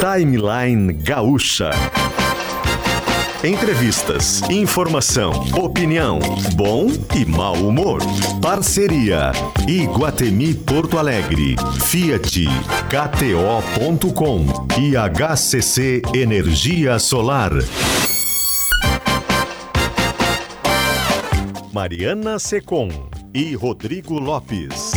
Timeline Gaúcha. Entrevistas, informação, opinião, bom e mau humor. Parceria Iguatemi Porto Alegre, Fiat, KTO.com e HCC Energia Solar. Mariana Secom e Rodrigo Lopes.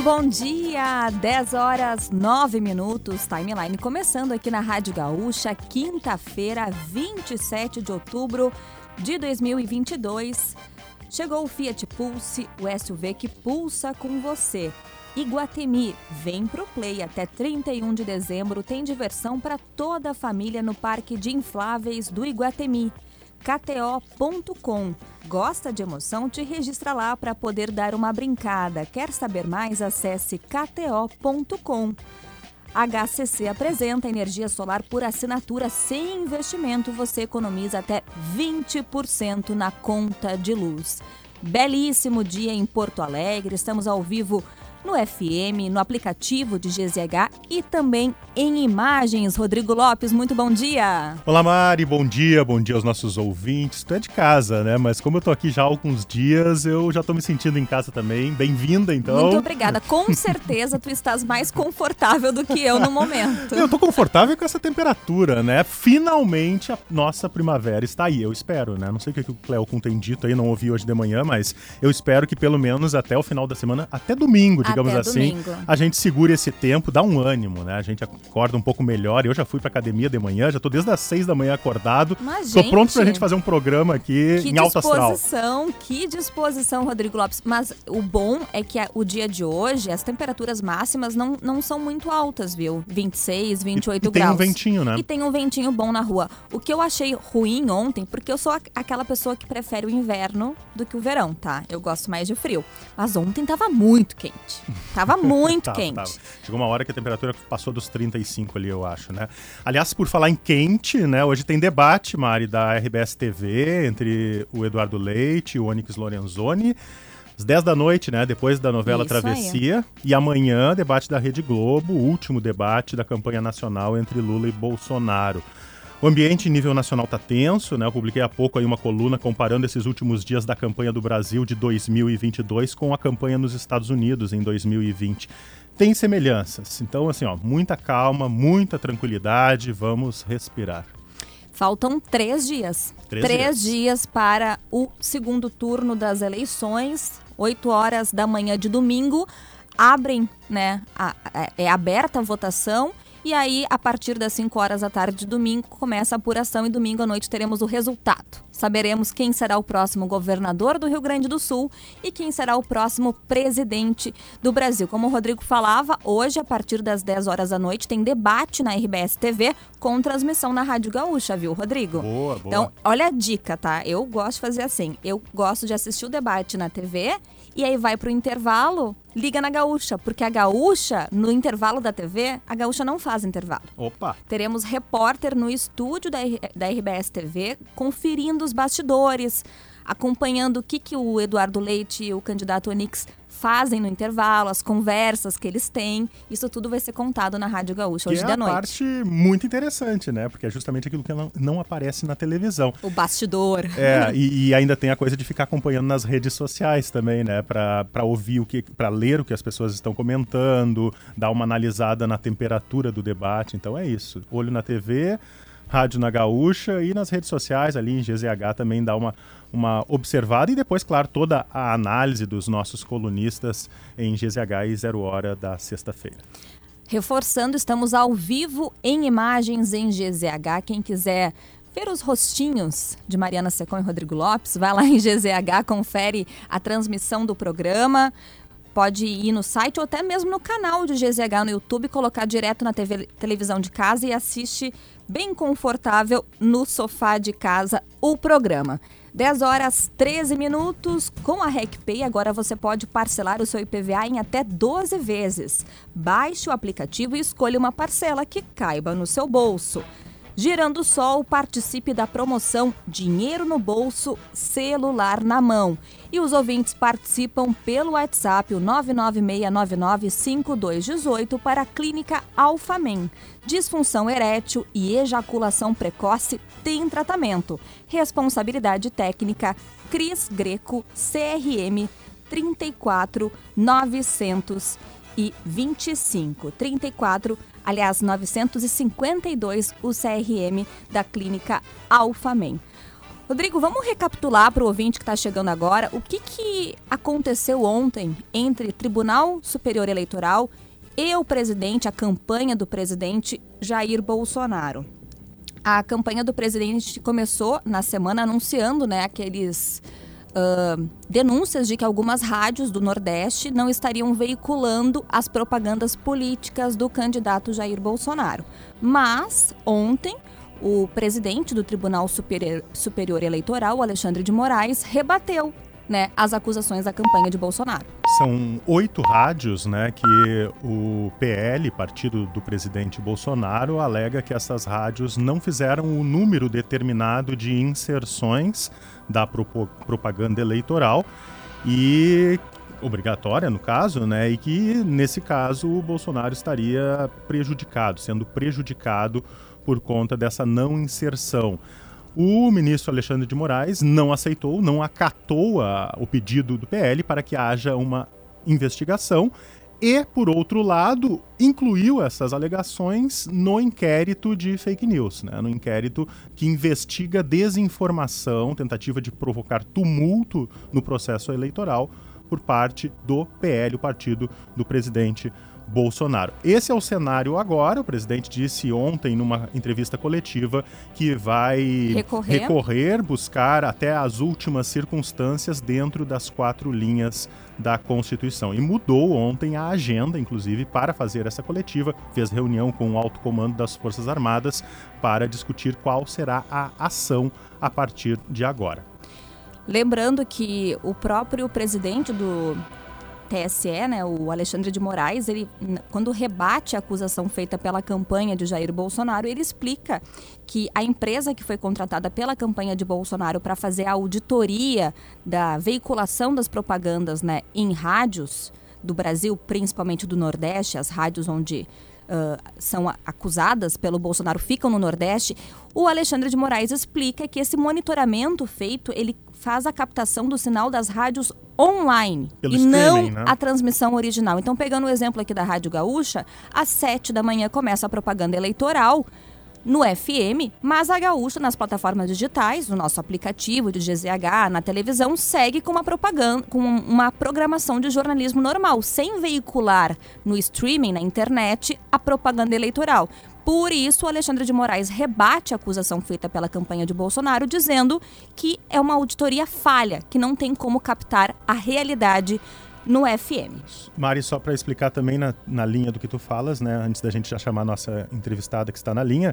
Muito bom dia! 10 horas 9 minutos, timeline começando aqui na Rádio Gaúcha, quinta-feira, 27 de outubro de 2022. Chegou o Fiat Pulse, o SUV que pulsa com você. Iguatemi, vem pro Play até 31 de dezembro, tem diversão para toda a família no Parque de Infláveis do Iguatemi. KTO.com. Gosta de emoção? Te registra lá para poder dar uma brincada. Quer saber mais? Acesse KTO.com. HCC apresenta energia solar por assinatura sem investimento. Você economiza até 20% na conta de luz. Belíssimo dia em Porto Alegre. Estamos ao vivo no FM, no aplicativo de GZH e também em imagens. Rodrigo Lopes, muito bom dia. Olá, Mari, bom dia, bom dia aos nossos ouvintes. Tu é de casa, né? Mas como eu tô aqui já há alguns dias, eu já tô me sentindo em casa também. Bem-vinda, então. Muito obrigada. Com certeza tu estás mais confortável do que eu no momento. Eu tô confortável com essa temperatura, né? Finalmente a nossa primavera está aí, eu espero, né? Não sei o que o Cleocum tem dito aí, não ouvi hoje de manhã, mas eu espero que pelo menos até o final da semana, até domingo, digamos Até assim, domingo. a gente segura esse tempo, dá um ânimo, né? A gente acorda um pouco melhor. Eu já fui pra academia de manhã, já tô desde as seis da manhã acordado. Mas, tô pronto pra gente, gente fazer um programa aqui Que em alta astral. disposição, que disposição, Rodrigo Lopes. Mas o bom é que o dia de hoje, as temperaturas máximas não, não são muito altas, viu? 26, 28 e tem graus. um ventinho, né? E tem um ventinho bom na rua. O que eu achei ruim ontem, porque eu sou aquela pessoa que prefere o inverno do que o verão, tá? Eu gosto mais de frio. Mas ontem tava muito quente. Tava muito Tava, quente. tava. Chegou uma hora que a temperatura passou dos 35 ali, eu acho, né? Aliás, por falar em quente, né? Hoje tem debate, Mari, da RBS TV entre o Eduardo Leite e o Onyx Lorenzoni. Às 10 da noite, né? Depois da novela Isso aí. Travessia. E amanhã, debate da Rede Globo, último debate da campanha nacional entre Lula e Bolsonaro. O ambiente em nível nacional tá tenso, né? Eu publiquei há pouco aí uma coluna comparando esses últimos dias da campanha do Brasil de 2022 com a campanha nos Estados Unidos em 2020. Tem semelhanças. Então, assim, ó, muita calma, muita tranquilidade, vamos respirar. Faltam três dias. Três dias. para o segundo turno das eleições, 8 horas da manhã de domingo. Abrem, né? a- a- é aberta a votação. E aí, a partir das 5 horas da tarde de domingo, começa a apuração e domingo à noite teremos o resultado. Saberemos quem será o próximo governador do Rio Grande do Sul e quem será o próximo presidente do Brasil. Como o Rodrigo falava, hoje, a partir das 10 horas da noite, tem debate na RBS TV com transmissão na Rádio Gaúcha, viu, Rodrigo? Boa, boa. Então, olha a dica, tá? Eu gosto de fazer assim. Eu gosto de assistir o debate na TV e aí vai pro intervalo, liga na Gaúcha, porque a Gaúcha, no intervalo da TV, a Gaúcha não faz intervalo. Opa! Teremos repórter no estúdio da, da RBS TV conferindo os bastidores, acompanhando o que, que o Eduardo Leite e o candidato Onix fazem no intervalo, as conversas que eles têm. Isso tudo vai ser contado na Rádio Gaúcha Que hoje é da noite. parte muito interessante, né? Porque é justamente aquilo que não, não aparece na televisão. O bastidor. É, e, e ainda tem a coisa de ficar acompanhando nas redes sociais também, né? Pra ouvir o que. pra ler o que as pessoas estão comentando, dar uma analisada na temperatura do debate. Então é isso. Olho na TV, rádio na gaúcha e nas redes sociais, ali em GZH também dá uma, uma observada. E depois, claro, toda a análise dos nossos colunistas em GZH e Zero Hora da sexta-feira. Reforçando, estamos ao vivo em imagens em GZH. Quem quiser ver os rostinhos de Mariana Secom e Rodrigo Lopes, vai lá em GZH, confere a transmissão do programa. Pode ir no site ou até mesmo no canal de GZH no YouTube, colocar direto na TV, televisão de casa e assiste bem confortável no sofá de casa o programa. 10 horas 13 minutos. Com a RecPay, agora você pode parcelar o seu IPVA em até 12 vezes. Baixe o aplicativo e escolha uma parcela que caiba no seu bolso. Girando Sol, participe da promoção Dinheiro no Bolso, Celular na Mão. E os ouvintes participam pelo WhatsApp, o 996995218, para a Clínica Alfamen. Disfunção erétil e ejaculação precoce tem tratamento. Responsabilidade técnica Cris Greco, CRM 34925. 34 aliás, 952 o CRM da clínica Alfamen. Rodrigo, vamos recapitular para o ouvinte que está chegando agora o que, que aconteceu ontem entre Tribunal Superior Eleitoral e o presidente, a campanha do presidente Jair Bolsonaro. A campanha do presidente começou na semana anunciando né, aqueles uh, denúncias de que algumas rádios do Nordeste não estariam veiculando as propagandas políticas do candidato Jair Bolsonaro. Mas, ontem, o presidente do Tribunal Superior, Superior Eleitoral, Alexandre de Moraes, rebateu né, as acusações da campanha de Bolsonaro. São oito rádios né, que o PL, partido do presidente Bolsonaro, alega que essas rádios não fizeram o número determinado de inserções da propaganda eleitoral e obrigatória no caso, né, e que nesse caso o Bolsonaro estaria prejudicado, sendo prejudicado por conta dessa não inserção. O ministro Alexandre de Moraes não aceitou, não acatou a, o pedido do PL para que haja uma investigação e, por outro lado, incluiu essas alegações no inquérito de fake news, né? no inquérito que investiga desinformação, tentativa de provocar tumulto no processo eleitoral por parte do PL, o partido do presidente Bolsonaro. Esse é o cenário agora. O presidente disse ontem, numa entrevista coletiva, que vai recorrer, recorrer buscar até as últimas circunstâncias dentro das quatro linhas da Constituição. E mudou ontem a agenda, inclusive, para fazer essa coletiva. Fez reunião com o alto comando das Forças Armadas para discutir qual será a ação a partir de agora. Lembrando que o próprio presidente do TSE, né, o Alexandre de Moraes, ele, quando rebate a acusação feita pela campanha de Jair Bolsonaro, ele explica que a empresa que foi contratada pela campanha de Bolsonaro para fazer a auditoria da veiculação das propagandas né, em rádios do Brasil, principalmente do Nordeste, as rádios onde Uh, são acusadas pelo Bolsonaro ficam no Nordeste, o Alexandre de Moraes explica que esse monitoramento feito, ele faz a captação do sinal das rádios online Pelo e não né? a transmissão original. Então, pegando o exemplo aqui da Rádio Gaúcha, às 7 da manhã começa a propaganda eleitoral no FM, mas a Gaúcha nas plataformas digitais, no nosso aplicativo de GZH, na televisão, segue com uma propaganda, com uma programação de jornalismo normal, sem veicular no streaming, na internet, a propaganda eleitoral. Por isso, Alexandre de Moraes rebate a acusação feita pela campanha de Bolsonaro, dizendo que é uma auditoria falha, que não tem como captar a realidade no FM. Mari, só para explicar também na, na linha do que tu falas, né, antes da gente já chamar a nossa entrevistada que está na linha,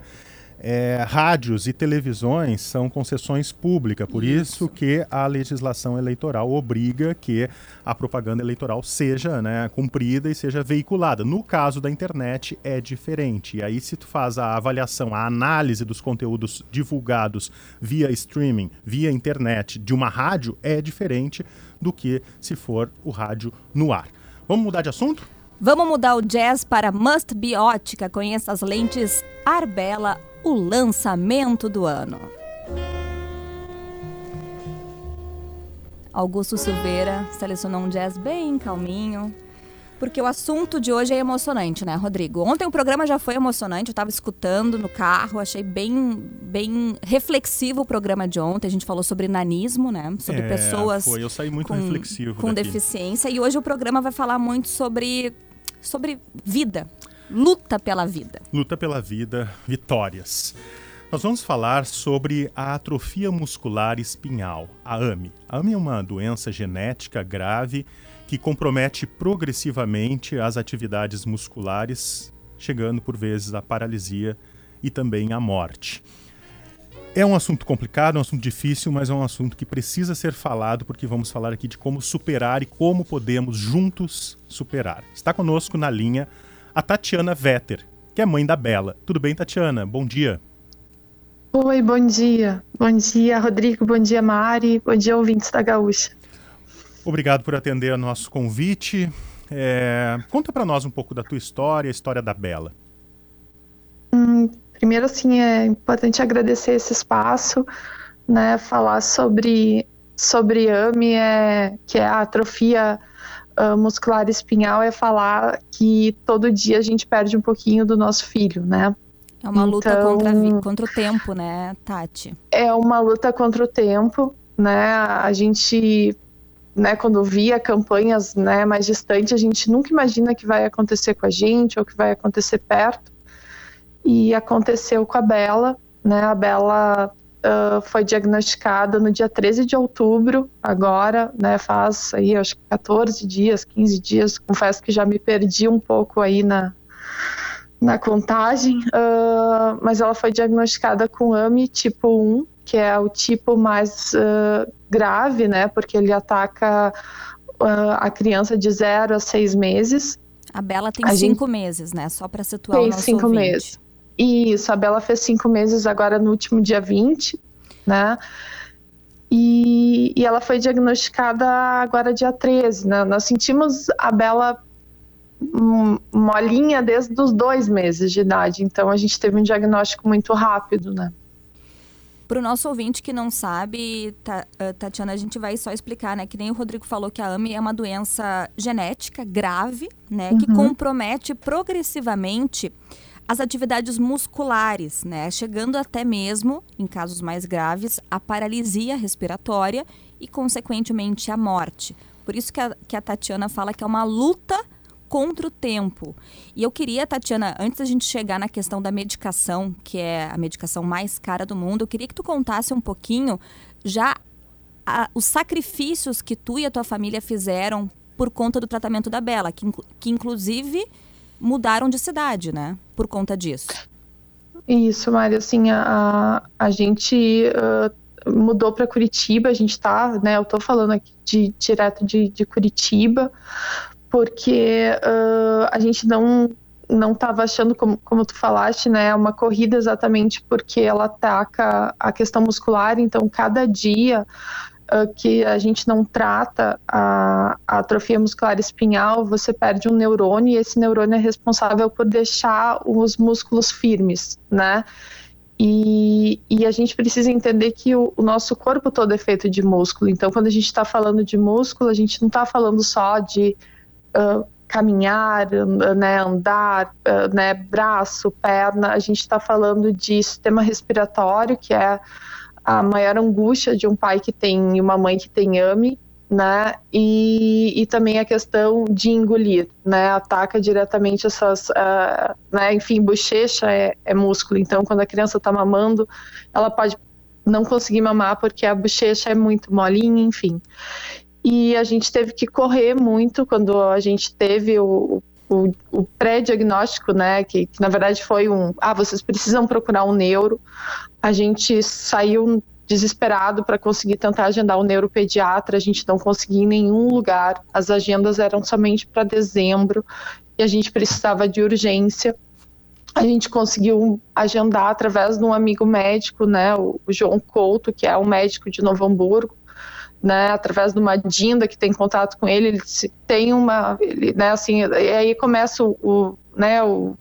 é, rádios e televisões são concessões públicas, por isso. isso. que a legislação eleitoral obriga que a propaganda eleitoral seja né, cumprida e seja veiculada. No caso da internet é diferente. E aí, se tu faz a avaliação, a análise dos conteúdos divulgados via streaming, via internet de uma rádio, é diferente do que se for o rádio no ar. Vamos mudar de assunto? Vamos mudar o jazz para Must Be Ótica. Conheça as lentes Arbella o lançamento do ano. Augusto Silveira selecionou um jazz bem calminho, porque o assunto de hoje é emocionante, né, Rodrigo? Ontem o programa já foi emocionante, eu estava escutando no carro, achei bem, bem reflexivo o programa de ontem. A gente falou sobre nanismo, né? Sobre é, pessoas foi. Eu saí muito com, reflexivo com deficiência. E hoje o programa vai falar muito sobre, sobre vida, luta pela vida. Luta pela vida, vitórias. Nós vamos falar sobre a atrofia muscular espinhal, a AME. A AME é uma doença genética grave que compromete progressivamente as atividades musculares, chegando por vezes à paralisia e também à morte. É um assunto complicado, é um assunto difícil, mas é um assunto que precisa ser falado, porque vamos falar aqui de como superar e como podemos juntos superar. Está conosco na linha a Tatiana Vetter, que é mãe da Bela. Tudo bem, Tatiana? Bom dia. Oi, bom dia. Bom dia, Rodrigo. Bom dia, Mari. Bom dia, ouvintes da Gaúcha. Obrigado por atender ao nosso convite. É... Conta para nós um pouco da tua história, a história da Bela. Hum, primeiro, assim, é importante agradecer esse espaço, né? Falar sobre sobre AMI, é, que é a atrofia uh, muscular espinhal, é falar que todo dia a gente perde um pouquinho do nosso filho, né? É uma luta então, contra, contra o tempo, né, Tati? É uma luta contra o tempo, né? A gente, né, quando via campanhas né, mais distantes, a gente nunca imagina que vai acontecer com a gente ou que vai acontecer perto e aconteceu com a Bela. Né? A Bela uh, foi diagnosticada no dia 13 de outubro, agora, né? faz aí acho que 14 dias, 15 dias. Confesso que já me perdi um pouco aí na, na contagem, uh, mas ela foi diagnosticada com AMI tipo 1, que é o tipo mais uh, grave, né? Porque ele ataca a criança de 0 a 6 meses. A Bela tem 5 gente... meses, né? Só para situar tem o nosso cinco ouvinte. meses. Isso, a Bela fez cinco meses agora no último dia 20, né? E, e ela foi diagnosticada agora dia 13, né? Nós sentimos a Bela molinha desde os dois meses de idade, então a gente teve um diagnóstico muito rápido, né? Para o nosso ouvinte que não sabe, eh, Tatiana, a gente vai só explicar, né? Que nem o Rodrigo falou que a AMI é uma doença genética grave, né? Uhum. Que compromete progressivamente as atividades musculares, né? Chegando até mesmo, em casos mais graves, a paralisia respiratória e, consequentemente, a morte. Por isso que a, que a Tatiana fala que é uma luta contra o tempo. E eu queria, Tatiana, antes da gente chegar na questão da medicação, que é a medicação mais cara do mundo, eu queria que tu contasse um pouquinho já a, os sacrifícios que tu e a tua família fizeram por conta do tratamento da Bela, que, que inclusive mudaram de cidade, né? Por conta disso. Isso, Mário. Assim, a, a gente uh, mudou para Curitiba. A gente tá, né? Eu tô falando aqui de, direto de, de Curitiba, porque uh, a gente não não estava achando, como, como tu falaste, né, uma corrida exatamente porque ela ataca a questão muscular, então cada dia uh, que a gente não trata a, a, atrofia muscular espinhal, você perde um neurônio e esse neurônio é responsável por deixar os músculos firmes, né? E, e a gente precisa entender que o, o, nosso corpo todo é feito de músculo. Então, quando a gente está falando de músculo, a gente não está falando só de uh, caminhar, né, andar, uh, né, braço, perna. A gente está falando de sistema respiratório, que é a maior angústia de um pai que tem e uma mãe que tem AME, né? E, e também a questão de engolir, né? Ataca diretamente essas, uh, né? Enfim, bochecha é, é, músculo, então quando a criança está mamando, ela pode não conseguir mamar porque a bochecha é muito molinha, enfim. E a gente teve que correr muito quando a gente teve o, o, o pré-diagnóstico, né, que, que, na verdade foi um, ah, vocês precisam procurar um neuro. A gente saiu desesperado para conseguir tentar agendar o neuropediatra, a gente não conseguia em nenhum lugar. As agendas eram somente para dezembro e a gente precisava de urgência. A gente conseguiu agendar através de um amigo médico, né, o João Couto, que é um médico de Novo Hamburgo, né, através de uma Dinda que tem contato com ele, ele tem uma, ele, né, assim, e aí começa o, o, né, o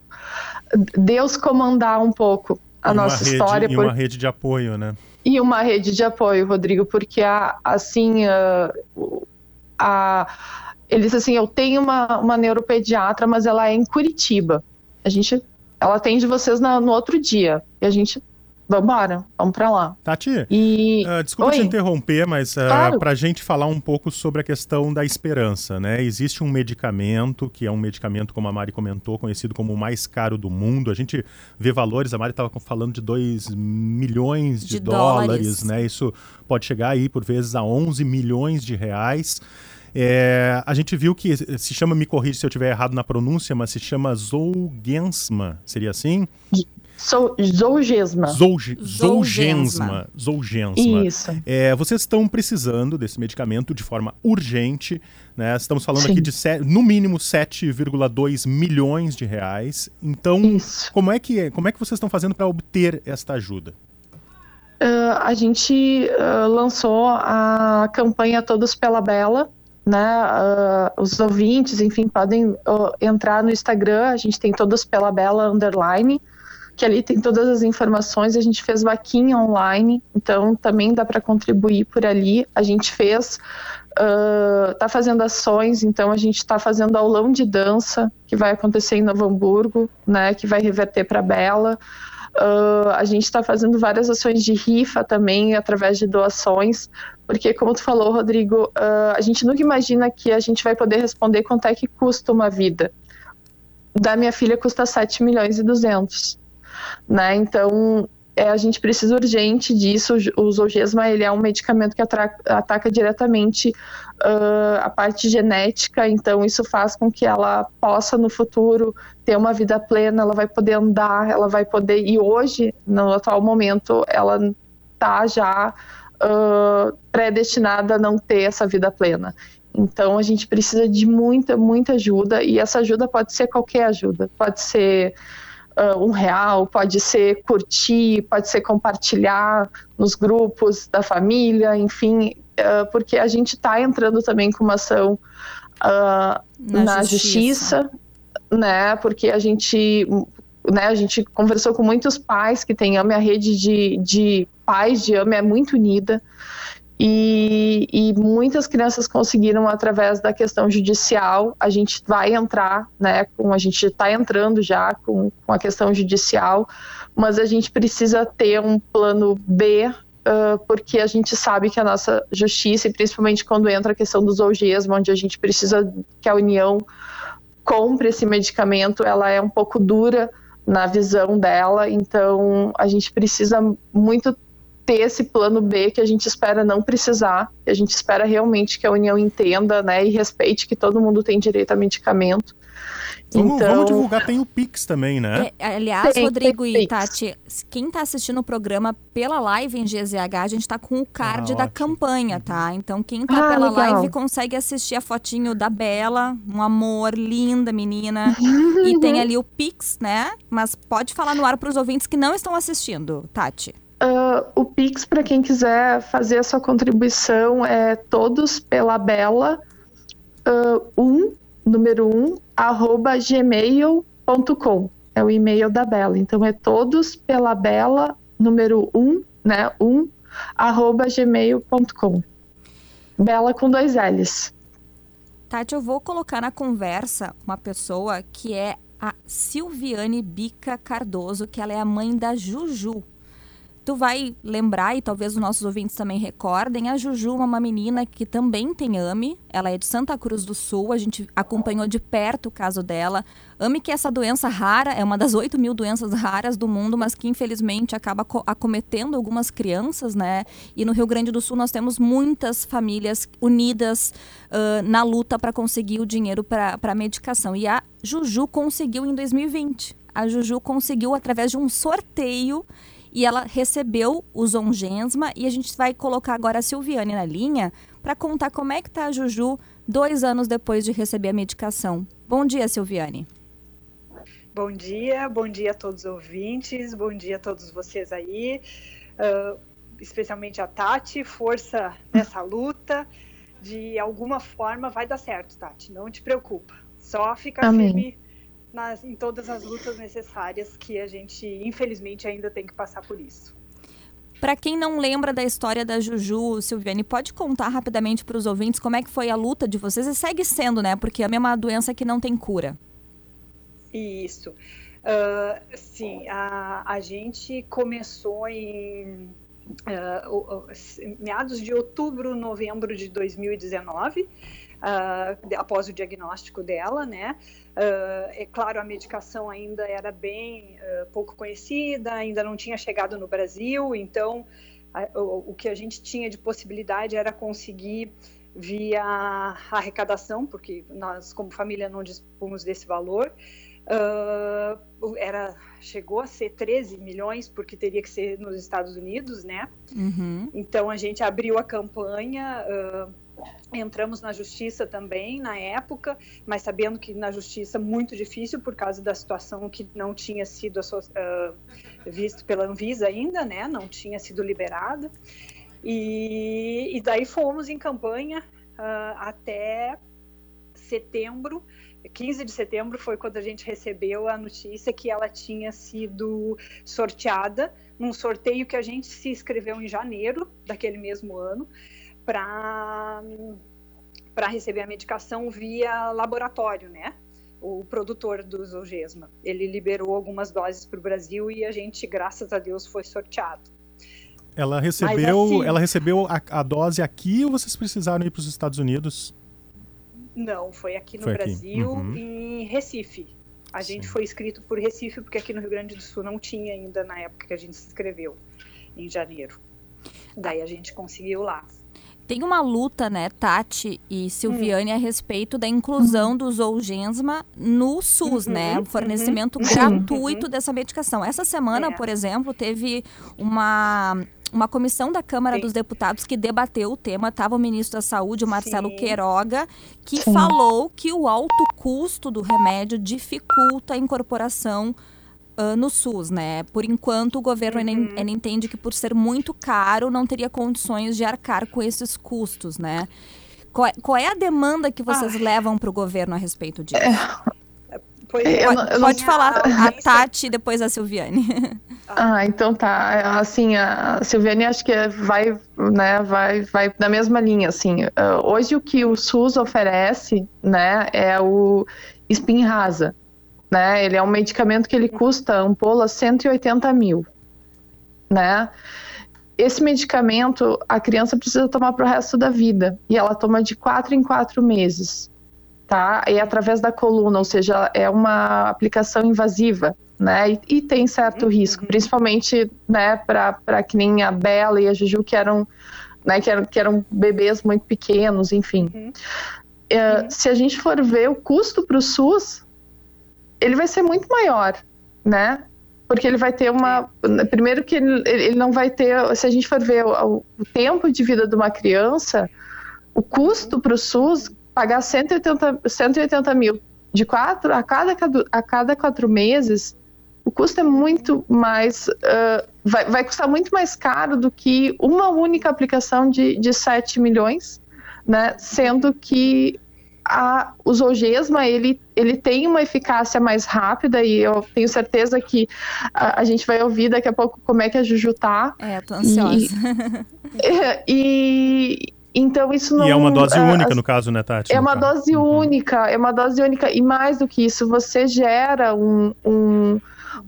Deus comandar um pouco a nossa rede, história. E por... uma rede de apoio, né? E uma rede de apoio, Rodrigo, porque a, assim, a, a, ele disse assim, eu tenho uma, uma neuropediatra, mas ela é em Curitiba. A gente, ela atende vocês na, no outro dia. E a gente Vambora, vamos pra lá. Tati, e... uh, desculpa Oi. te interromper, mas uh, claro. pra gente falar um pouco sobre a questão da esperança, né? Existe um medicamento, que é um medicamento, como a Mari comentou, conhecido como o mais caro do mundo. A gente vê valores, a Mari estava falando de 2 milhões de, de dólares, dólares, né? Isso pode chegar aí, por vezes, a 11 milhões de reais. É, a gente viu que se chama, me corrija se eu estiver errado na pronúncia, mas se chama Zolgensma, seria assim? So, Zolgesma. Zolge, Zolgensma. Zolgensma. Isso. É, vocês estão precisando desse medicamento de forma urgente. Né? Estamos falando Sim. aqui de no mínimo 7,2 milhões de reais. Então, Isso. como é que, como é que vocês estão fazendo para obter esta ajuda? Ah, a gente ah, lançou a campanha Todos pela Bela, né? Ah, os ouvintes, enfim, podem entrar no Instagram, a gente tem Todos pela Bela underline, que ali tem todas as informações. A gente fez vaquinha online, então também dá para contribuir por ali. A gente fez, está fazendo ações, então a gente está fazendo aulão de dança que vai acontecer em Novo Hamburgo, né? Que vai reverter para Bela. Uh, a gente está fazendo várias ações de rifa também, através de doações, porque, como tu falou, Rodrigo, uh, a gente nunca imagina que a gente vai poder responder quanto é que custa uma vida. Da minha filha custa 7 milhões e 200, né? Então, é, a gente precisa urgente disso. O Zolgesma, ele é um medicamento que ataca diretamente uh, a parte genética, então isso faz com que ela possa, no futuro, ter uma vida plena, ela vai poder andar, ela vai poder. E hoje, no atual momento, ela está já uh, predestinada a não ter essa vida plena. Então a gente precisa de muita, muita ajuda, e essa ajuda pode ser qualquer ajuda, pode ser uh, um real, pode ser curtir, pode ser compartilhar nos grupos da família, enfim, uh, porque a gente está entrando também com uma ação uh, Na na, justiça. justiça. né? Porque a gente, né, a gente conversou com muitos pais que têm AME, a rede de, de pais de AME é muito unida. E, e muitas crianças conseguiram através da questão judicial. A gente vai entrar, né? Com, a gente está entrando já com, com a questão judicial, mas a gente precisa ter um plano B Uh, porque a gente sabe que a nossa justiça, e principalmente quando entra a questão dos algesma, onde a gente precisa que a União compre esse medicamento, ela é um pouco dura na visão dela, então a gente precisa muito ter esse plano B que a gente espera não precisar, que a gente espera realmente que a União entenda, né, e respeite que todo mundo tem direito a medicamento. Vamos, então, vamos divulgar, tem o Pix também, né? É, aliás, Tem, Rodrigo tem e Pix. Tati, quem tá assistindo o programa pela live em GZH, a gente tá com o card Ah, da ótimo. campanha, tá? Então quem tá Ah, pela legal. live consegue assistir a fotinho da Bela, um amor, linda menina. e tem ali o Pix, né? Mas pode falar no ar pros ouvintes que não estão assistindo, Tati. Uh, o Pix, para quem quiser fazer a sua contribuição, é todos pela Bela, uh, um, número um, arroba gmail.com. É o e-mail da Bela. Então é todos pela Bela, número um, né? Um, arroba gmail.com. Bela com dois L's. Tati, eu vou colocar na conversa uma pessoa que é a Silviane Bica Cardoso, que ela é a mãe da Juju. Tu vai lembrar, e talvez os nossos ouvintes também recordem, a Juju uma menina que também tem AME, ela é de Santa Cruz do Sul, a gente acompanhou de perto o caso dela. AME que é essa doença rara, é uma das 8 mil doenças raras do mundo, mas que infelizmente acaba co- acometendo algumas crianças, né? E no Rio Grande do Sul nós temos muitas famílias unidas ah, na luta para conseguir o dinheiro para a medicação. E a Juju conseguiu em 2020. A Juju conseguiu através de um sorteio e ela recebeu o Zongensma e a gente vai colocar agora a Silviane na linha para contar como é que tá a Juju dois anos depois de receber a medicação. Bom dia, Silviane. Bom dia, bom dia a todos os ouvintes, bom dia a todos vocês aí, uh, especialmente a Tati, força nessa luta. De alguma forma vai dar certo, Tati, não te preocupa. Só fica Amém. firme nas, em todas as lutas necessárias que a gente, infelizmente, ainda tem que passar por isso. Para quem não lembra da história da Juju, Silviane, pode contar rapidamente para os ouvintes como é que foi a luta de vocês e segue sendo, né? Porque a mesma doença que não tem cura. Isso. Uh, sim, a, a gente começou em uh, meados de outubro, novembro de 2019, uh, de- após o diagnóstico dela, né? Uh, é claro, a medicação ainda era bem pouco conhecida, ainda não tinha chegado no Brasil, então o, o que a gente tinha de possibilidade era conseguir via arrecadação, porque nós, como família, não dispomos desse valor, uh, era chegou a ser 13 milhões porque teria que ser nos Estados Unidos, né? Uhum. Então a gente abriu a campanha, uh, entramos na justiça também na época, mas sabendo que na justiça muito difícil por causa da situação que não tinha sido uh, visto pela Anvisa ainda, né? Não tinha sido liberada. E, e daí fomos em campanha até setembro 15 de setembro foi quando a gente recebeu a notícia que ela tinha sido sorteada num sorteio que a gente se inscreveu em janeiro daquele mesmo ano para para receber a medicação via laboratório, né? O produtor do Zolgesma. Ele liberou algumas doses para o Brasil e a gente, graças a Deus, foi sorteado. Ela recebeu, assim, ela recebeu a, a dose aqui ou vocês precisaram ir para os Estados Unidos? Não, foi aqui no foi Brasil, aqui. Uhum. em Recife. A Sim. gente foi escrito por Recife, porque aqui no Rio Grande do Sul não tinha ainda na época que a gente se inscreveu, em janeiro. Daí a gente conseguiu lá. Tem uma luta, né, Tati e Silviane, hum. a respeito da inclusão uhum. do Zolgensma no SUS, uhum, né? O fornecimento uhum. gratuito dessa medicação. Essa semana, é. por exemplo, teve uma uma comissão da Câmara Sim. dos Deputados que debateu o tema. Estava o ministro da Saúde, Marcelo Sim. Queiroga, que Sim. falou que o alto custo do remédio dificulta a incorporação uh, no SUS, né? Por enquanto, o governo uhum. ainda, entende que por ser muito caro, não teria condições de arcar com esses custos, né? Qual é, qual é a demanda que vocês ah. levam para o governo a respeito disso? É. Pode, pode falar a Tati depois a Silviane. Ah, então tá. Assim, a Silviane acho que vai, né, vai, vai na mesma linha, assim. Uh, hoje o que o SUS oferece, né, é o Spinraza, né? Ele é um medicamento que ele custa ampola 180 mil, né? Esse medicamento a criança precisa tomar para o resto da vida e ela toma de quatro em quatro meses, tá? E é através da coluna, ou seja, é uma aplicação invasiva, né? E, e tem certo uhum. risco, principalmente, né, para que nem a Bela e a Juju, que eram, né, que eram, que eram bebês muito pequenos, enfim. Uhum. Uhum. Se a gente for ver o custo para o SUS, ele vai ser muito maior, né? Porque ele vai ter uma. Primeiro, que ele, ele não vai ter. Se a gente for ver o, o tempo de vida de uma criança, o custo para o SUS pagar 180, 180 mil de quatro a cada, a cada quatro meses o custo é muito mais. Uh, vai, vai custar muito mais caro do que uma única aplicação de, de 7 milhões, né? Sendo que a, o Zolgesma ele, ele tem uma eficácia mais rápida e eu tenho certeza que a, a, gente vai ouvir daqui a pouco como é que a Juju tá. É, tô ansiosa. E, e então isso não. E é uma dose única no caso, né, Tati? É uma caso. dose uhum. única, é uma dose única e mais do que isso, você gera um, um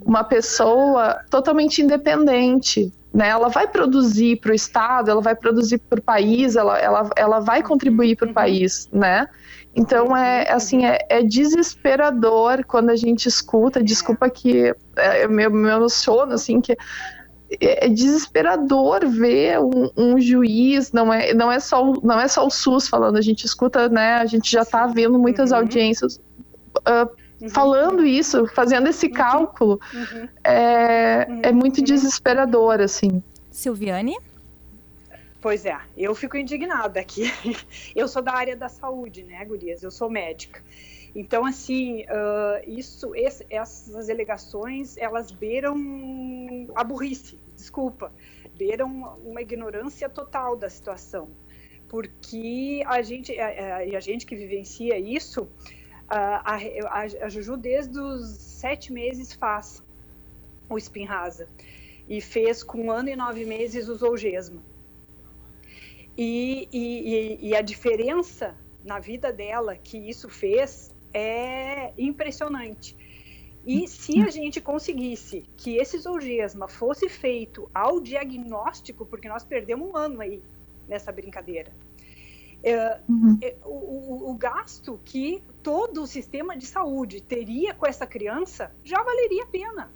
uma pessoa totalmente independente. Né? Ela vai produzir para o Estado, ela vai produzir para o país, ela, ela, ela vai contribuir para o uhum. país, né? Então é assim é, é, desesperador quando a gente escuta. Desculpa que é, eu me, me emociono assim que é, é desesperador ver um, um, juiz, não é, não, é só, não é só o SUS falando, a gente escuta, né? A gente já está vendo muitas uhum. audiências uh, Uhum. falando isso, fazendo esse uhum. cálculo, uhum. É, uhum. é muito desesperador, assim. Silviane? Pois é, eu fico indignada aqui. Eu sou da área da saúde, né, Gurias? Eu sou médica. Então, assim, uh, isso, esse, essas alegações, elas beiram a burrice, desculpa, beiram uma ignorância total da situação. Porque a gente, a, a, a gente que vivencia isso, a, a, a Juju, desde os sete meses, faz o Spinraza. E fez com um ano e nove meses o Zolgesma. E, e, e, a diferença na vida dela que isso fez é impressionante. E se a gente conseguisse que esse Zolgesma fosse feito ao diagnóstico, porque nós perdemos um ano aí nessa brincadeira, é, uhum. é, o, o, o, gasto que todo o sistema de saúde teria com essa criança já valeria a pena.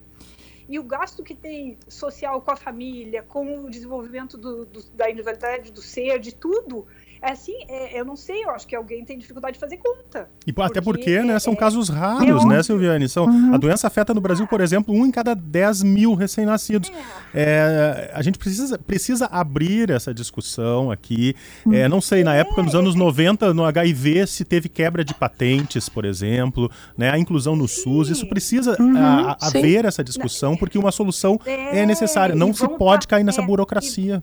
E o gasto que tem social com a família, com o desenvolvimento do, do, da individualidade do ser, de tudo, assim, é, eu não sei, eu acho que alguém tem dificuldade de fazer conta. E até porque, né, são é, casos raros, né, Silviane? São, uhum. A doença afeta no Brasil, por exemplo, um em cada 10 mil recém-nascidos. É. a gente precisa, precisa abrir essa discussão aqui. Uhum. não sei, na época, nos anos 90, no HIV, se teve quebra de patentes, por exemplo, né, a inclusão no Sim. SUS, isso precisa uhum, a, a haver essa discussão, porque uma solução é, necessária. Não se pode cair nessa burocracia.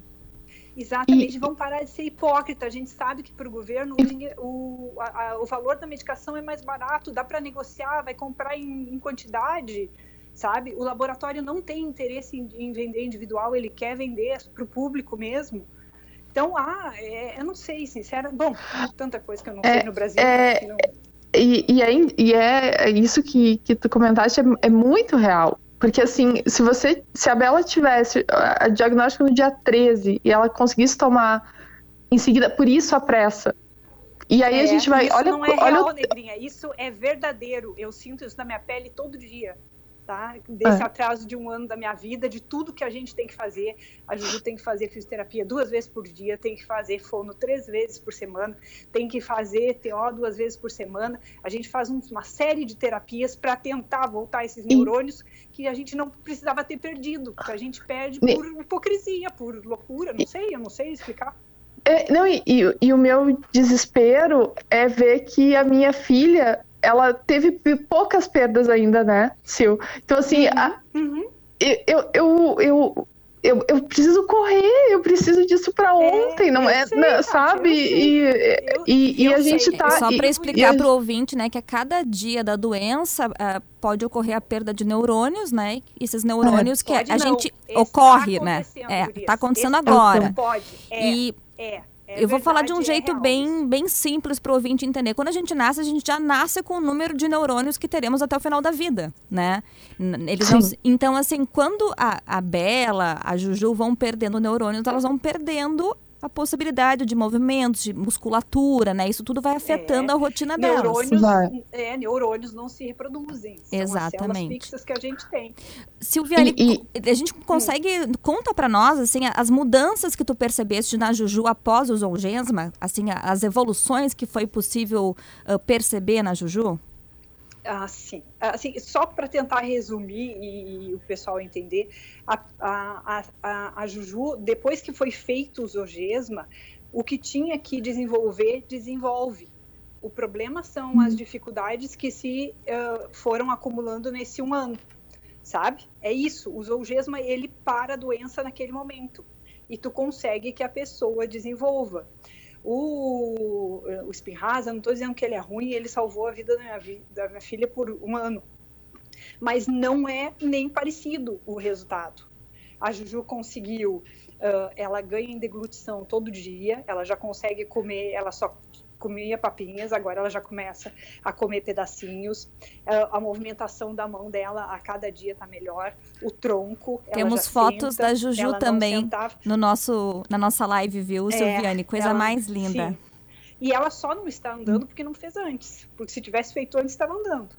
Exatamente, e, vão parar de ser hipócritas. A gente sabe que para o governo o, a, o valor da medicação é mais barato, dá para negociar, vai comprar em, em, quantidade, sabe? O laboratório não tem interesse em, em vender individual, ele quer vender para o público mesmo. Então, ah, é, eu não sei, sincera. Bom, tanta coisa que eu não é, sei no Brasil. É, não... e, e, é, e é isso que, que tu comentaste é, é muito real porque assim, se você, se a Bela tivesse a diagnóstico no dia 13 e ela conseguisse tomar em seguida, por isso a pressa. E aí é, a gente vai, isso olha, não é olha real, negrinha, isso é verdadeiro. Eu sinto isso na minha pele todo dia tá? Desse é. atraso de um ano da minha vida, de tudo que a gente tem que fazer. A Juju tem que fazer fisioterapia duas vezes por dia, tem que fazer fono três vezes por semana, tem que fazer TO duas vezes por semana. A gente faz uma série de terapias para tentar voltar esses neurônios que a gente não precisava ter perdido, que a gente perde por hipocrisia, por loucura, não sei, eu não sei explicar. É, não, e, e, e, o meu desespero é ver que a minha filha ela teve poucas perdas ainda, né, Sil? Então, assim, uhum. A, uhum. Eu, eu, eu, eu, eu, preciso correr, eu preciso disso para é, ontem, é, não é, sei, não, sabe? E, eu, e, e a gente sei. tá. Só para explicar para o ouvinte, né, que a cada dia da doença uh, pode ocorrer a perda de neurônios, né? Esses neurônios é, que a, a gente tá ocorre, tá né? É, tá acontecendo Esse agora. Pode. É, e é. É eu vou falar de um é jeito é bem, bem simples para o ouvinte entender. Quando a gente nasce, a gente já nasce com o número de neurônios que teremos até o final da vida, né? Eles não, então, assim, quando a, a Bela, a Juju vão perdendo neurônios, elas vão perdendo a possibilidade de movimentos, de musculatura, né? Isso tudo vai afetando é, a rotina neurônios, delas. É, neurônios não se reproduzem. São Exatamente. As fixas que a gente tem. Silviane, e, e... a gente consegue hum. conta para nós assim as mudanças que tu percebeste na Juju após o Zolgensma, assim as evoluções que foi possível uh, perceber na Juju? Assim, assim só para tentar resumir e, e, o pessoal entender, a, a, a, a, Juju, depois que foi feito o Zogesma, o que tinha que desenvolver, desenvolve. O problema são as dificuldades que se uh, foram acumulando nesse um ano, sabe? É isso, o Zolgesma, ele para a doença naquele momento e tu consegue que a pessoa desenvolva. O, o Spinraza, não estou dizendo que ele é ruim, ele salvou a vida da minha, da minha filha por um ano. Mas não é nem parecido o resultado. A Juju conseguiu, uh, ela ganha em deglutição todo dia, ela já consegue comer, ela só comia papinhas, agora ela já começa a comer pedacinhos. A movimentação da mão dela a cada dia está melhor. O tronco. Temos fotos senta, da Juju também no nosso, na nossa live, viu, é, Silviane? Coisa ela, mais linda. Sim. E ela só não está andando porque não fez antes. Porque se tivesse feito antes, estava andando.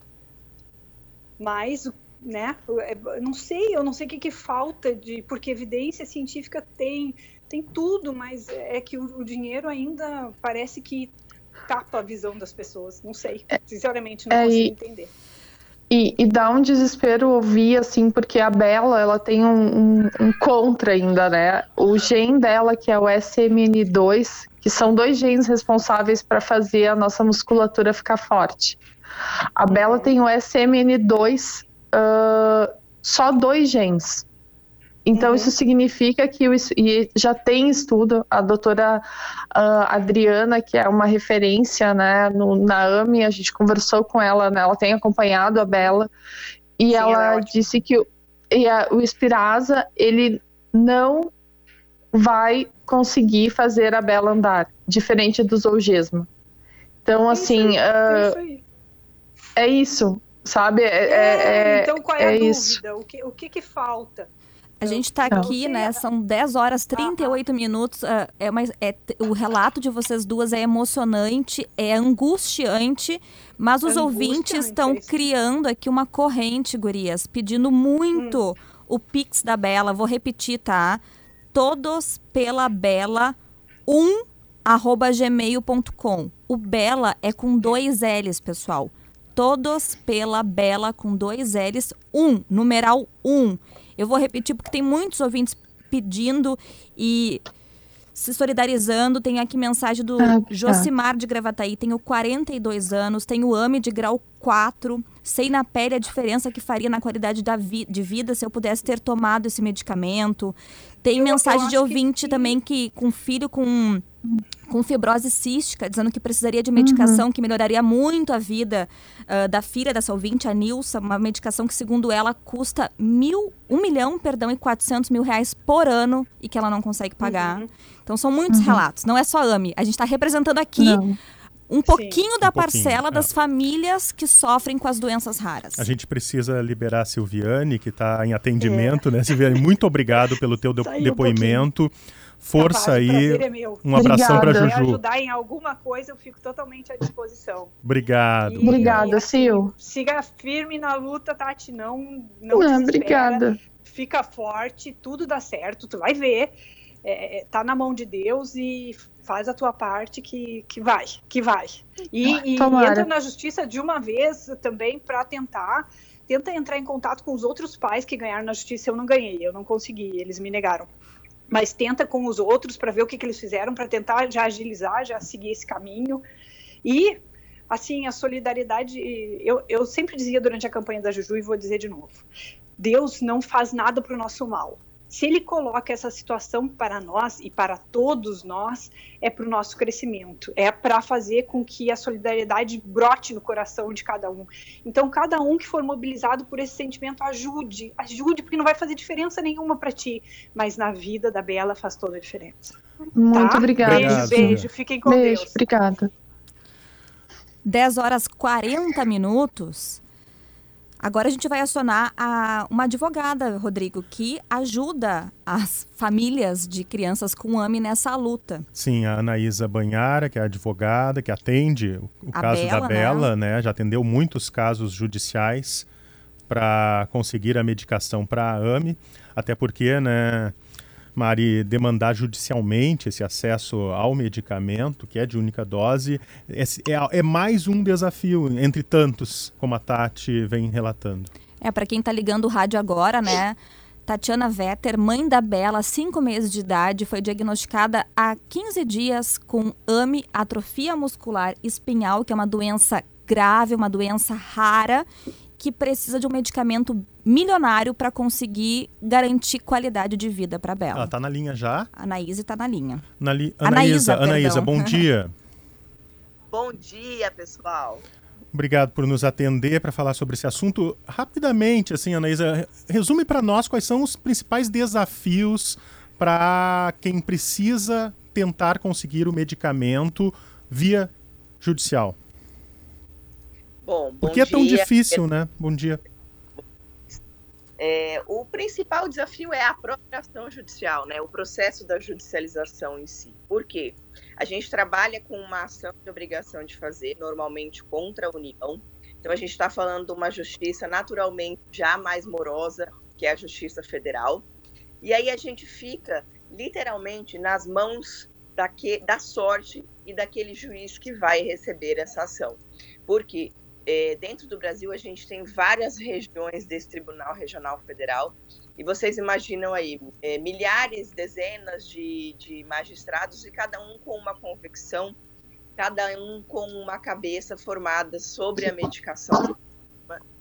Mas né? Eu não sei, eu não sei o que, que, falta de, porque evidência científica tem, tem tudo, mas é que o, o dinheiro ainda parece que tapa a visão das pessoas. Não sei. É, Sinceramente, não é, consigo e, entender. E, e dá um desespero ouvir, assim, porque a Bela, ela tem um, um, um contra ainda, né? O gene dela, que é o SMN2, que são dois genes responsáveis para fazer a nossa musculatura ficar forte. A Bela uhum. tem o SMN2, uh, só dois genes. Então, uhum. isso significa que o, e já tem estudo, a doutora uh, Adriana, que é uma referência né, no, na AMI, a gente conversou com ela, né, ela tem acompanhado a Bela, e Sim, ela é disse que o, e a, o Espiraza, ele não vai conseguir fazer a Bela andar, diferente do Zolgesma. Então, assim, uh, é isso, sabe? É, é, é, então, qual é, a dúvida? Isso. O, que, o que, que falta? A gente está aqui, né? São 10 horas 38 minutos. Uh, é, uma, é, o relato de vocês duas é emocionante, é angustiante, mas os ouvintes estão criando aqui uma corrente, gurias, pedindo muito hum. o Pix da Bela. Vou repetir, tá? Todos pela Bela, um arroba gmail.com. O Bela é com dois L's, pessoal. Todos pela Bela com dois L's, um, numeral um. Eu vou repetir porque tem muitos ouvintes pedindo e se solidarizando. Tem aqui mensagem do ah, tá. Josimar de Gravataí, tenho 42 anos, tenho AME de grau 4, sei na pele a diferença que faria na qualidade da vi de vida se eu pudesse ter tomado esse medicamento. Tem eu, mensagem eu de ouvinte que também que com filho com com fibrose cística, dizendo que precisaria de medicação uhum. que melhoraria muito a vida uh, da filha dessa ouvinte, a Nilsa, uma medicação que, segundo ela, custa mil, um milhão, perdão, e 400 mil reais por ano e que ela não consegue pagar. Uhum. Então, são muitos uhum. relatos. Não é só AMI. A gente está representando aqui não um pouquinho Sim. da um parcela pouquinho, das é. famílias que sofrem com as doenças raras. A gente precisa liberar a Silviane, que está em atendimento, é. né? Silviane, muito obrigado pelo teu de depoimento. Um Força aí. É um abração para Juju. Se ajudar em alguma coisa, eu fico totalmente à disposição. Obrigado. E, Obrigada, Sil. Siga firme na luta, Tati. Não, não, não Obrigada. Fica forte, tudo dá certo, tu vai ver. É, tá na mão de Deus e faz a tua parte que, que vai, que vai. E, e entra na justiça de uma vez também para tentar, tenta entrar em contato com os outros pais que ganharam na justiça. Eu não ganhei, eu não consegui, eles me negaram. Mas tenta com os outros para ver o que, que eles fizeram, para tentar já agilizar, já seguir esse caminho. E, assim, a solidariedade, eu, eu sempre dizia durante a campanha da Juju e vou dizer de novo: Deus não faz nada para o nosso mal se ele coloca essa situação para nós e para todos nós, é para o nosso crescimento, é para fazer com que a solidariedade brote no coração de cada um. Então, cada um que for mobilizado por esse sentimento, ajude, ajude, porque não vai fazer diferença nenhuma para ti, mas na vida da Bela faz toda a diferença. Muito tá? obrigada. Beijo, beijo. Fiquem com beijo, Deus. Obrigada. 10 horas 40 minutos. Agora a gente vai acionar a, uma advogada, Rodrigo, que ajuda as famílias de crianças com AME nessa luta. Sim, a Anaísa Banhara, que é advogada, que atende o caso Bela, da Bela, né? né? Já atendeu muitos casos judiciais para conseguir a medicação para a AME, até porque, né? Mari, demandar judicialmente esse acesso ao medicamento, que é de única dose, é, é, mais um desafio entre tantos, como a Tati vem relatando. É, para quem está ligando o rádio agora, né? Tatiana Vetter, mãe da Bela, 5 meses de idade, foi diagnosticada há 15 dias com AME, atrofia muscular espinhal, que é uma doença grave, uma doença rara que precisa de um medicamento milionário para conseguir garantir qualidade de vida para Bela. Ela está na linha já? A Anaísa está na linha. Nali... Anaísa, Anaísa, bom dia. bom dia, pessoal. Obrigado por nos atender para falar sobre esse assunto. Rapidamente, assim, Anaísa, resume para nós quais são os principais desafios para quem precisa tentar conseguir o medicamento via judicial. Bom, Por que é tão difícil, né? Bom dia. É, o principal desafio é a própria ação judicial, né? O processo da judicialização em si. Por quê? A gente trabalha com uma ação de obrigação de fazer, normalmente contra a União. Então a gente está falando de uma justiça naturalmente já mais morosa, que é a Justiça Federal. E aí a gente fica literalmente nas mãos daque, da sorte e daquele juiz que vai receber essa ação. Porque é, dentro do Brasil, a gente tem várias regiões desse Tribunal Regional Federal, e vocês imaginam aí é, milhares, dezenas de, de magistrados, e cada um com uma convicção, cada um com uma cabeça formada sobre a medicação,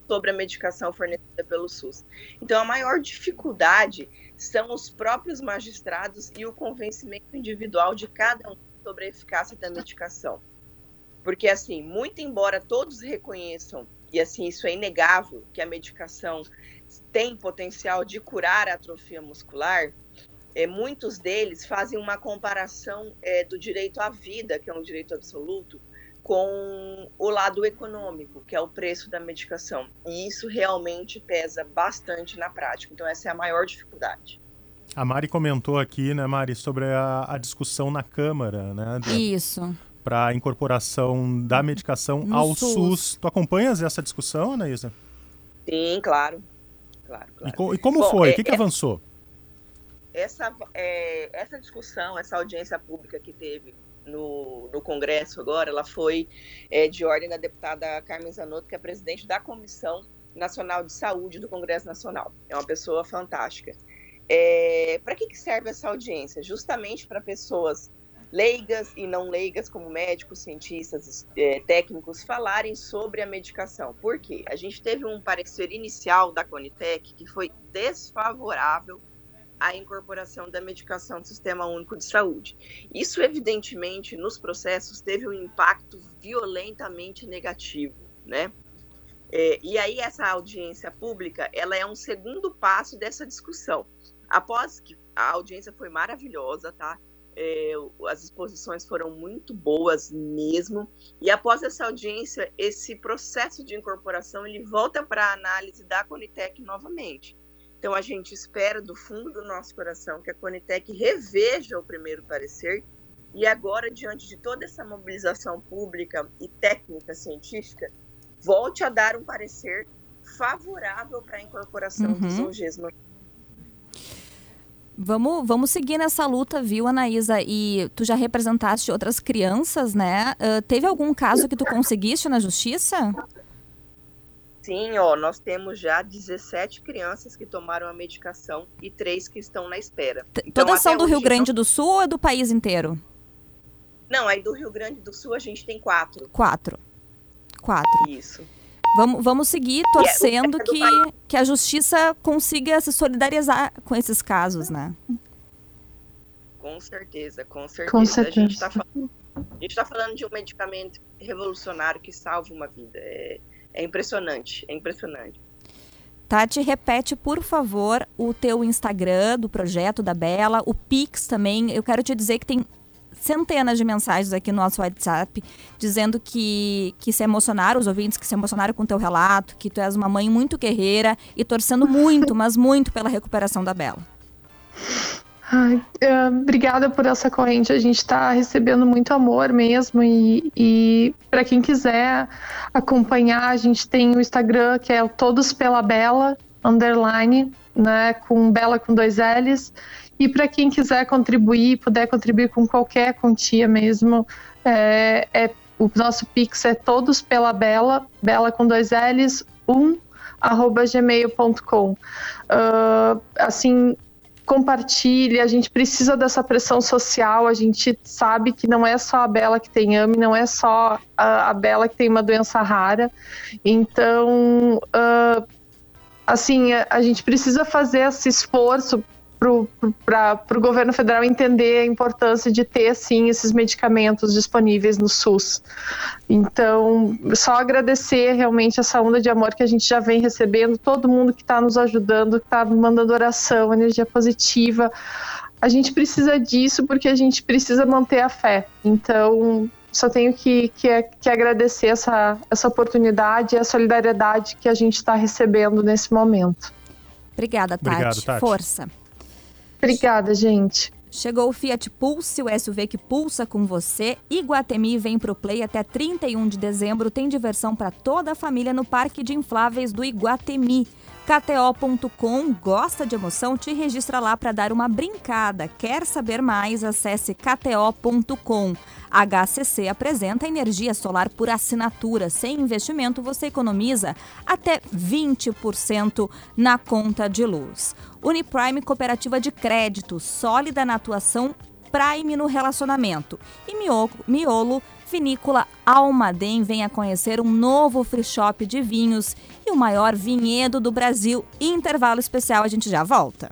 sobre a medicação fornecida pelo SUS. Então, a maior dificuldade são os próprios magistrados e o convencimento individual de cada um sobre a eficácia da medicação. Porque, assim, muito embora todos reconheçam, e assim, isso é inegável, que a medicação tem potencial de curar a atrofia muscular, é, muitos deles fazem uma comparação é, do direito à vida, que é um direito absoluto, com o lado econômico, que é o preço da medicação. E isso realmente pesa bastante na prática. Então, essa é a maior dificuldade. A Mari comentou aqui, né, Mari, sobre a, a discussão na Câmara, né? Isso para a incorporação da medicação no ao SUS. SUS. Tu acompanhas essa discussão, Anaísa? Sim, claro. claro, claro. E, co e como Bom, foi? É, o que, que é, avançou? Essa, é, essa discussão, essa audiência pública que teve no, no Congresso agora, ela foi é, de ordem da deputada Carmen Zanotto, que é presidente da Comissão Nacional de Saúde do Congresso Nacional. É uma pessoa fantástica. É, para que, que serve essa audiência? Justamente para pessoas leigas e não leigas, como médicos, cientistas, é, técnicos, falarem sobre a medicação. Por quê? A gente teve um parecer inicial da Conitec que foi desfavorável à incorporação da medicação do Sistema Único de Saúde. Isso, evidentemente, nos processos teve um impacto violentamente negativo, né? É, e aí essa audiência pública, ela é um segundo passo dessa discussão. Após que a audiência foi maravilhosa, tá? É, as exposições foram muito boas mesmo. E após essa audiência, esse processo de incorporação ele volta para a análise da Conitec novamente. Então a gente espera do fundo do nosso coração que a Conitec reveja o primeiro parecer e agora diante de toda essa mobilização pública e técnica científica volte a dar um parecer favorável para a incorporação uhum. do Zolgesma Vamos, vamos seguir nessa luta, viu, Anaísa? E tu já representaste outras crianças, né? Uh, teve algum caso que tu conseguiste na justiça? Sim, ó, nós temos já 17 crianças que tomaram a medicação e três que estão na espera. Então, Todas são do Rio Grande do Sul ou é do país inteiro? Não, aí do Rio Grande do Sul a gente tem quatro. Quatro. Quatro. Isso. Vamos, vamos seguir é torcendo que, que a justiça consiga se solidarizar com esses casos, né? Com certeza, com certeza. Com certeza. A gente está falando, tá falando de um medicamento revolucionário que salva uma vida. É, é impressionante, é impressionante. Tati, repete, por favor, o teu Instagram do projeto da Bela, o Pix também. Eu quero te dizer que tem centenas de mensagens aqui no nosso WhatsApp dizendo que, que se emocionaram, os ouvintes que se emocionaram com o teu relato, que tu és uma mãe muito guerreira e torcendo muito, mas muito pela recuperação da Bela. Ai, é, obrigada por essa corrente. A gente está recebendo muito amor mesmo. E, e para quem quiser acompanhar, a gente tem o Instagram que é Todos pela Bela, underline, né, com Bela com dois L's. E para quem quiser contribuir, puder contribuir com qualquer quantia mesmo, é, é o nosso Pix é todos pela Bela, Bela com dois L's, um, arroba gmail.com. Uh, ah, assim, compartilhe, a gente precisa dessa pressão social, a gente sabe que não é só a Bela que tem AME, não é só a, a Bela que tem uma doença rara, então, uh, assim, a, a gente precisa fazer esse esforço para o governo federal entender a importância de ter, sim, esses medicamentos disponíveis no SUS. Então, só agradecer realmente essa onda de amor que a gente já vem recebendo, todo mundo que está nos ajudando, que está mandando oração, energia positiva. A gente precisa disso porque a gente precisa manter a fé. Então, só tenho que, que, que agradecer essa, essa oportunidade e a solidariedade que a gente está recebendo nesse momento. Obrigada, Tati. Obrigado, Tati. Força. Obrigada, gente. Chegou o Fiat Pulse, o SUV que pulsa com você. Iguatemi vem pro Play até 31 de dezembro. Tem diversão para toda a família no Parque de Infláveis do Iguatemi. KTO.com gosta de emoção? Te registra lá para dar uma brincada. Quer saber mais? Acesse KTO.com. HCC apresenta energia solar por assinatura. Sem investimento, você economiza até 20% na conta de luz. Uniprime Cooperativa de Crédito, sólida na atuação Prime no relacionamento. E Miolo, Miolo Vinícola Almaden venha conhecer um novo free shop de vinhos e o maior vinhedo do Brasil. Intervalo especial, a gente já volta.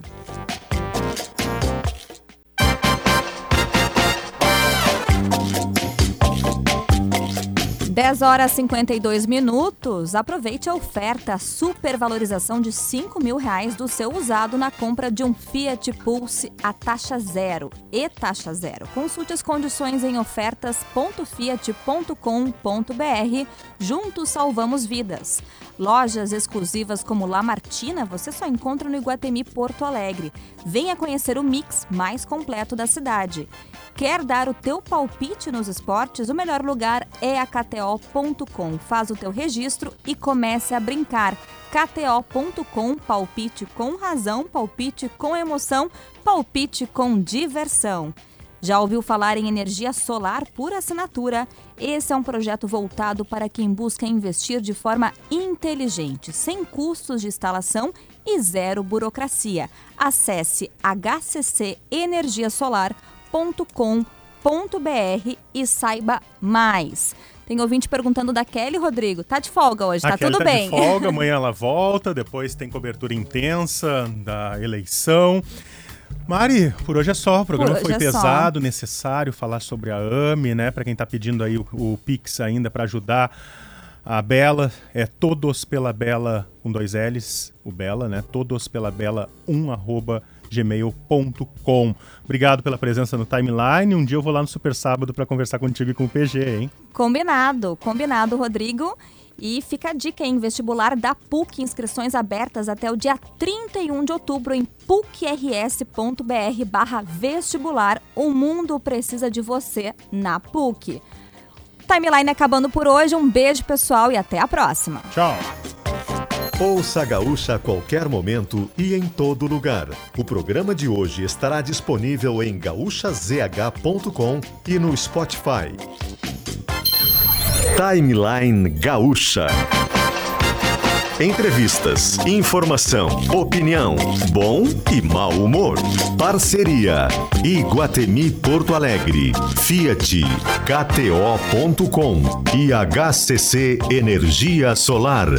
10 horas e 52 minutos. Aproveite a oferta supervalorização de 5 mil reais do seu usado na compra de um Fiat Pulse a taxa zero e taxa zero. Consulte as condições em ofertas.fiat.com.br. Juntos salvamos vidas. Lojas exclusivas como La Martina você só encontra no Iguatemi Porto Alegre. Venha conhecer o mix mais completo da cidade. Quer dar o teu palpite nos esportes? O melhor lugar é a KTO.com. Faz o teu registro e comece a brincar. KTO.com, palpite com razão, palpite com emoção, palpite com diversão. Já ouviu falar em energia solar por assinatura? Esse é um projeto voltado para quem busca investir de forma inteligente, sem custos de instalação e zero burocracia. Acesse hccenergiasolar.com.br e saiba mais. Tem ouvinte perguntando da Kelly, Rodrigo. Tá de folga hoje, tá Kelly tudo tá bem. de folga, amanhã ela volta, depois tem cobertura intensa da eleição. Mari, por hoje é só. O programa foi é pesado, necessário falar sobre a AME, né? Para quem tá pedindo aí o, o Pix ainda para ajudar a Bela, é todos pela Bela com dois L's, o Bela, né? Todos pela Bela 1 arroba gmail.com. Obrigado pela presença no timeline. Um dia eu vou lá no Super Sábado para conversar contigo e com o PG, hein? Combinado, combinado, Rodrigo. E fica a dica, hein? Vestibular da PUC, inscrições abertas até o dia 31 de outubro em pucrs.br barra vestibular. O mundo precisa de você na PUC. Timeline acabando por hoje. Um beijo, pessoal, e até a próxima. Tchau. Ouça a Gaúcha a qualquer momento e em todo lugar. O programa de hoje estará disponível em gaúchazh.com e no Spotify. Timeline Gaúcha. Entrevistas, informação, opinião, bom e mau humor. Parceria Iguatemi Porto Alegre, Fiat, KTO.com e HCC Energia Solar.